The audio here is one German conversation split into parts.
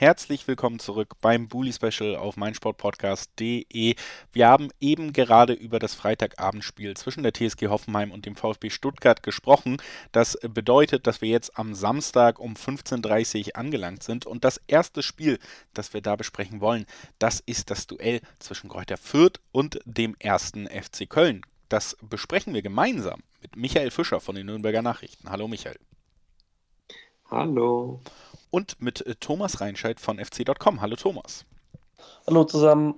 Herzlich willkommen zurück beim Bully Special auf meinsportpodcast.de. Wir haben eben gerade über das Freitagabendspiel zwischen der TSG Hoffenheim und dem VfB Stuttgart gesprochen. Das bedeutet, dass wir jetzt am Samstag um 15.30 Uhr angelangt sind und das erste Spiel, das wir da besprechen wollen, das ist das Duell zwischen Kräuter Fürth und dem ersten FC Köln. Das besprechen wir gemeinsam mit Michael Fischer von den Nürnberger Nachrichten. Hallo Michael. Hallo und mit äh, Thomas Reinscheid von fc.com. Hallo Thomas. Hallo zusammen.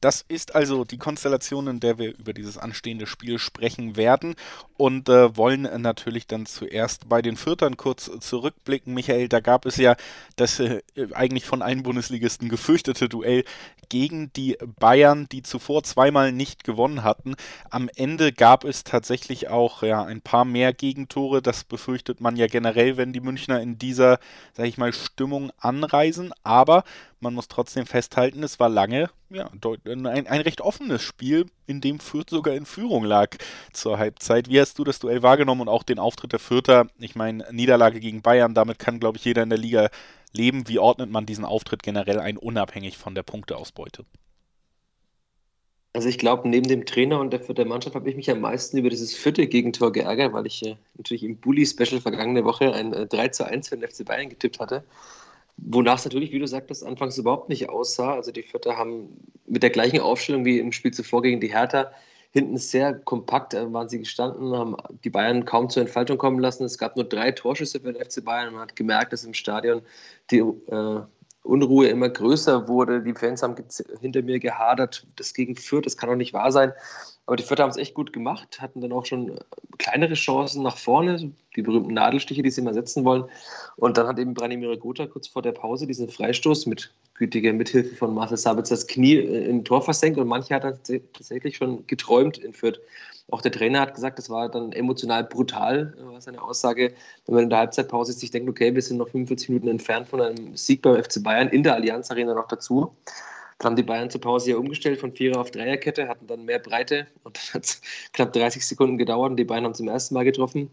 Das ist also die Konstellation, in der wir über dieses anstehende Spiel sprechen werden und äh, wollen natürlich dann zuerst bei den Viertern kurz zurückblicken. Michael, da gab es ja das äh, eigentlich von allen Bundesligisten gefürchtete Duell gegen die Bayern, die zuvor zweimal nicht gewonnen hatten. Am Ende gab es tatsächlich auch ja, ein paar mehr Gegentore. Das befürchtet man ja generell, wenn die Münchner in dieser, sag ich mal, Stimmung anreisen. Aber man muss trotzdem festhalten, es war lange ja, ein, ein recht offenes Spiel, in dem Fürth sogar in Führung lag zur Halbzeit. Wie hast du das Duell wahrgenommen und auch den Auftritt der Fürther? Ich meine, Niederlage gegen Bayern, damit kann, glaube ich, jeder in der Liga leben. Wie ordnet man diesen Auftritt generell ein, unabhängig von der Punkteausbeute? Also ich glaube, neben dem Trainer und der, der Mannschaft habe ich mich am meisten über dieses vierte Gegentor geärgert, weil ich äh, natürlich im Bully-Special vergangene Woche ein äh, 3 zu 1 für den FC Bayern getippt hatte. Wonach es natürlich, wie du sagtest, anfangs überhaupt nicht aussah. Also die Vierter haben mit der gleichen Aufstellung wie im Spiel zuvor gegen die Hertha hinten sehr kompakt äh, waren sie gestanden, haben die Bayern kaum zur Entfaltung kommen lassen. Es gab nur drei Torschüsse für den FC Bayern. Man hat gemerkt, dass im Stadion die äh, Unruhe immer größer wurde. Die Fans haben hinter mir gehadert, das gegen Fürth, das kann doch nicht wahr sein. Aber die Vierter haben es echt gut gemacht, hatten dann auch schon kleinere Chancen nach vorne, die berühmten Nadelstiche, die sie immer setzen wollen. Und dann hat eben Branimir Gotha kurz vor der Pause diesen Freistoß mit gütiger Mithilfe von Marcel Sabitz das Knie äh, im Tor versenkt und manche hat tatsächlich schon geträumt in Fürth. Auch der Trainer hat gesagt, das war dann emotional brutal, war seine Aussage, wenn man in der Halbzeitpause sich denkt, okay, wir sind noch 45 Minuten entfernt von einem Sieg beim FC Bayern in der Allianz Arena noch dazu. Dann haben die Bayern zur Pause ja umgestellt von Vierer auf Dreierkette, hatten dann mehr Breite und dann hat es knapp 30 Sekunden gedauert und die Bayern haben zum ersten Mal getroffen.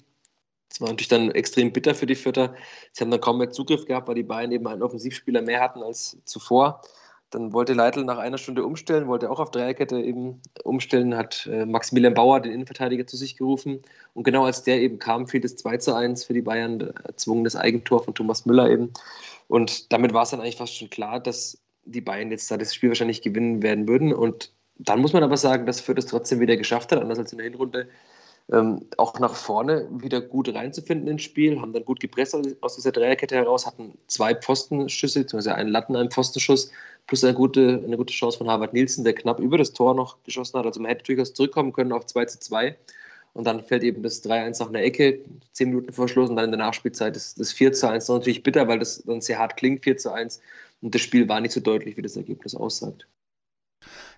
Das war natürlich dann extrem bitter für die Vierter. Sie haben dann kaum mehr Zugriff gehabt, weil die Bayern eben einen Offensivspieler mehr hatten als zuvor. Dann wollte Leitl nach einer Stunde umstellen, wollte auch auf Dreierkette eben umstellen, hat äh, Maximilian Bauer, den Innenverteidiger, zu sich gerufen. Und genau als der eben kam, fiel das 2 zu 1 für die Bayern, erzwungenes Eigentor von Thomas Müller eben. Und damit war es dann eigentlich fast schon klar, dass die Bayern jetzt da das Spiel wahrscheinlich gewinnen werden würden. Und dann muss man aber sagen, dass Fürth es trotzdem wieder geschafft hat, anders als in der Hinrunde, ähm, auch nach vorne wieder gut reinzufinden ins Spiel, haben dann gut gepresst aus dieser Dreierkette heraus, hatten zwei Pfostenschüsse, beziehungsweise einen Latten, einen Pfostenschuss, plus eine gute, eine gute Chance von Harvard Nielsen, der knapp über das Tor noch geschossen hat. Also man hätte durchaus zurückkommen können auf 2 zu 2. Und dann fällt eben das 3-1 nach einer Ecke, 10 Minuten vor Schluss und dann in der Nachspielzeit das, das 4 zu 1. Das ist natürlich bitter, weil das dann sehr hart klingt, 4 zu 1. Und das Spiel war nicht so deutlich, wie das Ergebnis aussagt.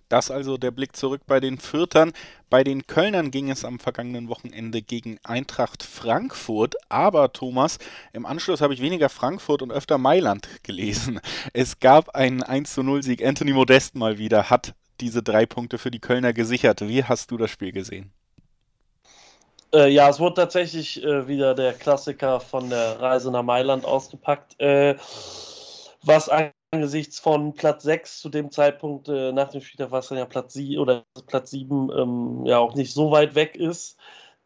Das also der Blick zurück bei den Fürtern. Bei den Kölnern ging es am vergangenen Wochenende gegen Eintracht Frankfurt. Aber Thomas, im Anschluss habe ich weniger Frankfurt und öfter Mailand gelesen. Es gab einen 1-0-Sieg. Anthony Modest mal wieder hat diese drei Punkte für die Kölner gesichert. Wie hast du das Spiel gesehen? Äh, ja, es wurde tatsächlich äh, wieder der Klassiker von der Reise nach Mailand ausgepackt. Äh, was angesichts von Platz 6 zu dem Zeitpunkt äh, nach dem Spieltag war es dann ja Platz 7 oder Platz 7 ähm, ja auch nicht so weit weg ist.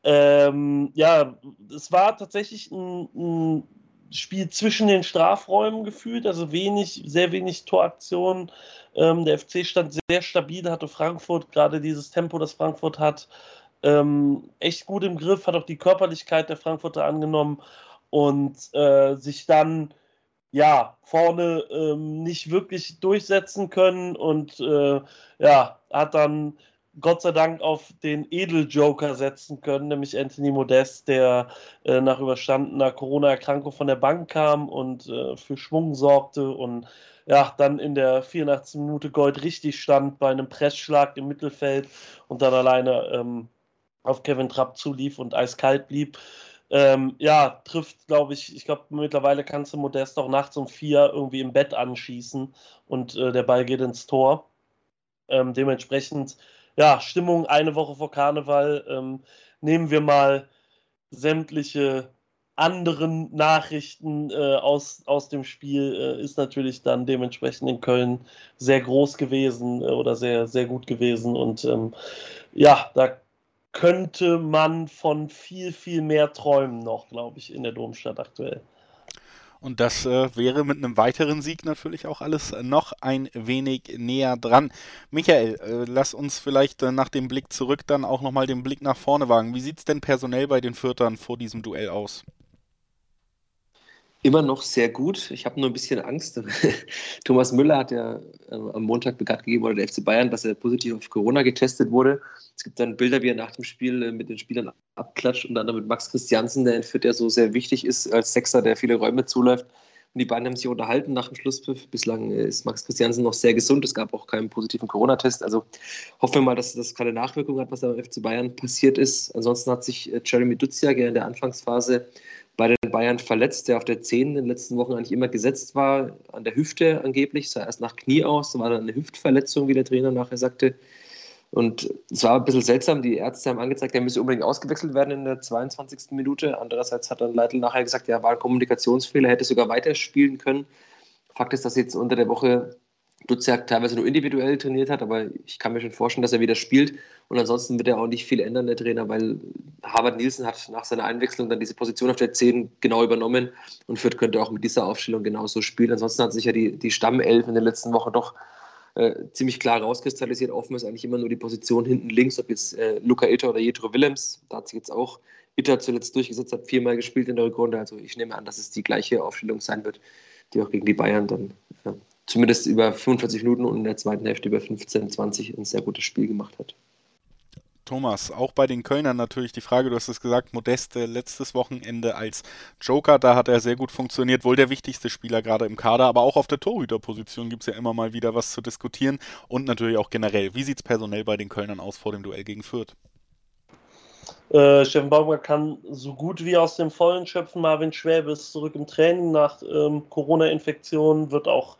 Ähm, ja, es war tatsächlich ein, ein, Spiel zwischen den Strafräumen gefühlt, also wenig, sehr wenig Toraktionen. Ähm, der FC stand sehr stabil, hatte Frankfurt gerade dieses Tempo, das Frankfurt hat, ähm, echt gut im Griff, hat auch die Körperlichkeit der Frankfurter angenommen und äh, sich dann ja, vorne ähm, nicht wirklich durchsetzen können und äh, ja, hat dann Gott sei Dank auf den Edeljoker setzen können, nämlich Anthony Modest, der äh, nach überstandener Corona-Erkrankung von der Bank kam und äh, für Schwung sorgte und ja, dann in der 84. Minute Gold richtig stand bei einem Pressschlag im Mittelfeld und dann alleine ähm, auf Kevin Trapp zulief und eiskalt blieb. Ähm, ja, trifft, glaube ich, ich glaube, mittlerweile kannst du Modest auch nachts um vier irgendwie im Bett anschießen und äh, der Ball geht ins Tor. Ähm, dementsprechend ja, Stimmung eine Woche vor Karneval. Ähm, nehmen wir mal sämtliche anderen Nachrichten äh, aus, aus dem Spiel äh, ist natürlich dann dementsprechend in Köln sehr groß gewesen äh, oder sehr, sehr gut gewesen. Und ähm, ja, da könnte man von viel, viel mehr träumen noch, glaube ich, in der Domstadt aktuell. Und das äh, wäre mit einem weiteren Sieg natürlich auch alles noch ein wenig näher dran. Michael, äh, lass uns vielleicht äh, nach dem Blick zurück dann auch nochmal den Blick nach vorne wagen. Wie sieht es denn personell bei den Fürtern vor diesem Duell aus? Immer noch sehr gut. Ich habe nur ein bisschen Angst. Thomas Müller hat ja äh, am Montag bekannt gegeben, oder der FC Bayern, dass er positiv auf Corona getestet wurde. Es gibt dann Bilder, wie er nach dem Spiel äh, mit den Spielern abklatscht, unter anderem mit Max Christiansen, der Fürth ja so sehr wichtig ist als Sechser, der viele Räume zuläuft. Und die beiden haben sich unterhalten nach dem Schlusspfiff. Bislang äh, ist Max Christiansen noch sehr gesund. Es gab auch keinen positiven Corona-Test. Also hoffen wir mal, dass das keine Nachwirkung hat, was da beim FC Bayern passiert ist. Ansonsten hat sich Jeremy Duziak in der Anfangsphase bei den Bayern verletzt, der auf der 10 in den letzten Wochen eigentlich immer gesetzt war, an der Hüfte angeblich, sah erst nach Knie aus, war dann eine Hüftverletzung, wie der Trainer nachher sagte. Und es war ein bisschen seltsam, die Ärzte haben angezeigt, er müsse unbedingt ausgewechselt werden in der 22. Minute. Andererseits hat dann Leitl nachher gesagt, ja, war ein Kommunikationsfehler, hätte sogar weiterspielen können. Fakt ist, dass jetzt unter der Woche Duziak teilweise nur individuell trainiert hat, aber ich kann mir schon vorstellen, dass er wieder spielt. Und ansonsten wird er auch nicht viel ändern, der Trainer, weil Harvard Nielsen hat nach seiner Einwechslung dann diese Position auf der 10 genau übernommen und Fürth könnte auch mit dieser Aufstellung genauso spielen. Ansonsten hat sich ja die, die Stammelf in den letzten Wochen doch äh, ziemlich klar rauskristallisiert. Offen ist eigentlich immer nur die Position hinten links, ob jetzt äh, Luca Itter oder Jetro Willems. Da hat sich jetzt auch Itter zuletzt durchgesetzt, hat viermal gespielt in der Rückrunde. Also ich nehme an, dass es die gleiche Aufstellung sein wird, die auch gegen die Bayern dann ja, zumindest über 45 Minuten und in der zweiten Hälfte über 15, 20 ein sehr gutes Spiel gemacht hat. Thomas, auch bei den Kölnern natürlich die Frage, du hast es gesagt, Modeste letztes Wochenende als Joker, da hat er sehr gut funktioniert, wohl der wichtigste Spieler gerade im Kader, aber auch auf der Torhüterposition gibt es ja immer mal wieder was zu diskutieren und natürlich auch generell. Wie sieht es personell bei den Kölnern aus vor dem Duell gegen Fürth? Äh, Steffen Baumgart kann so gut wie aus dem Vollen schöpfen. Marvin Schwäbe ist zurück im Training nach ähm, Corona-Infektion, wird auch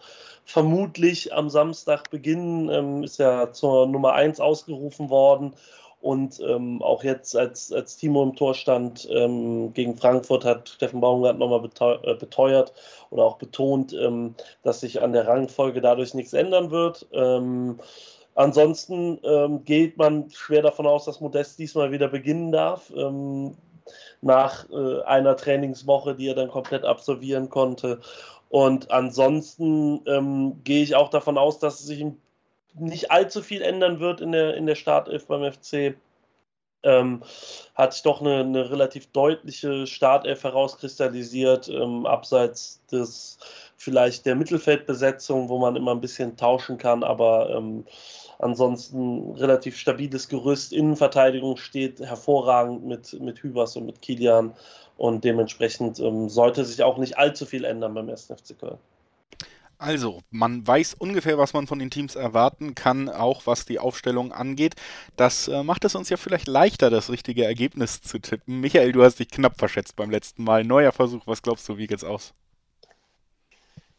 vermutlich am Samstag beginnen, ähm, ist ja zur Nummer 1 ausgerufen worden. Und ähm, auch jetzt, als, als Timo im Tor stand ähm, gegen Frankfurt, hat Steffen Baumgart nochmal äh, beteuert oder auch betont, ähm, dass sich an der Rangfolge dadurch nichts ändern wird. Ähm, ansonsten ähm, geht man schwer davon aus, dass Modest diesmal wieder beginnen darf ähm, nach äh, einer Trainingswoche, die er dann komplett absolvieren konnte. Und ansonsten ähm, gehe ich auch davon aus, dass sich nicht allzu viel ändern wird in der, in der Startelf beim FC. Ähm, hat sich doch eine, eine, relativ deutliche Startelf herauskristallisiert, ähm, abseits des vielleicht der Mittelfeldbesetzung, wo man immer ein bisschen tauschen kann, aber ähm, ansonsten relativ stabiles Gerüst. Innenverteidigung steht hervorragend mit, mit Hübers und mit Kilian und dementsprechend ähm, sollte sich auch nicht allzu viel ändern beim 1. FC Köln. Also, man weiß ungefähr, was man von den Teams erwarten kann, auch was die Aufstellung angeht. Das äh, macht es uns ja vielleicht leichter, das richtige Ergebnis zu tippen. Michael, du hast dich knapp verschätzt beim letzten Mal. Neuer Versuch, was glaubst du, wie geht's aus?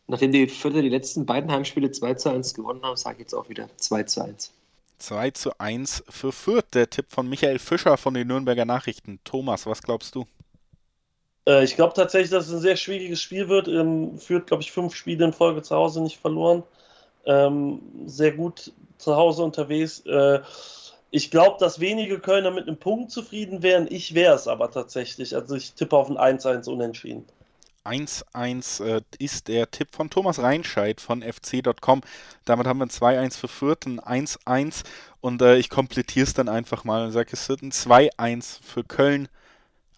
Nachdem die Vierter die letzten beiden Heimspiele 2 zu 1 gewonnen haben, sage ich jetzt auch wieder 2 zu 1. 2 zu 1 für Fürth, der Tipp von Michael Fischer von den Nürnberger Nachrichten. Thomas, was glaubst du? Äh, ich glaube tatsächlich, dass es ein sehr schwieriges Spiel wird. Ähm, führt, glaube ich, fünf Spiele in Folge zu Hause nicht verloren. Ähm, sehr gut zu Hause unterwegs. Äh, ich glaube, dass wenige Kölner mit einem Punkt zufrieden wären. Ich wäre es aber tatsächlich. Also ich tippe auf ein 1-1 unentschieden. 1-1 äh, ist der Tipp von Thomas Reinscheid von fc.com. Damit haben wir ein 2-1 für Fürth, ein 1-1 und äh, ich komplettiere es dann einfach mal und sage, es wird ein 2-1 für Köln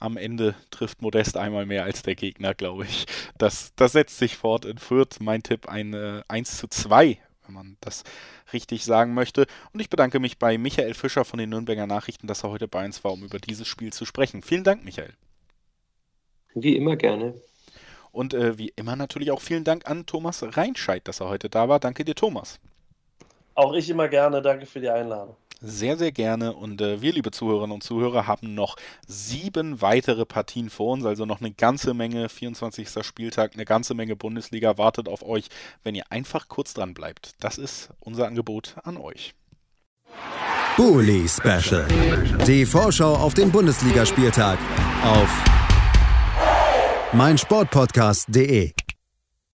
am Ende trifft Modest einmal mehr als der Gegner, glaube ich. Das, das setzt sich fort in Fürth. Mein Tipp ein äh, 1 zu 2, wenn man das richtig sagen möchte. Und ich bedanke mich bei Michael Fischer von den Nürnberger Nachrichten, dass er heute bei uns war, um über dieses Spiel zu sprechen. Vielen Dank, Michael. Wie immer gerne. Und äh, wie immer natürlich auch vielen Dank an Thomas Reinscheid, dass er heute da war. Danke dir, Thomas. Auch ich immer gerne. Danke für die Einladung sehr, sehr gerne. Und äh, wir, liebe Zuhörerinnen und Zuhörer, haben noch sieben weitere Partien vor uns, also noch eine ganze Menge, 24. Spieltag, eine ganze Menge Bundesliga wartet auf euch, wenn ihr einfach kurz dran bleibt. Das ist unser Angebot an euch. Bully Special. Die Vorschau auf den Bundesligaspieltag auf meinsportpodcast.de.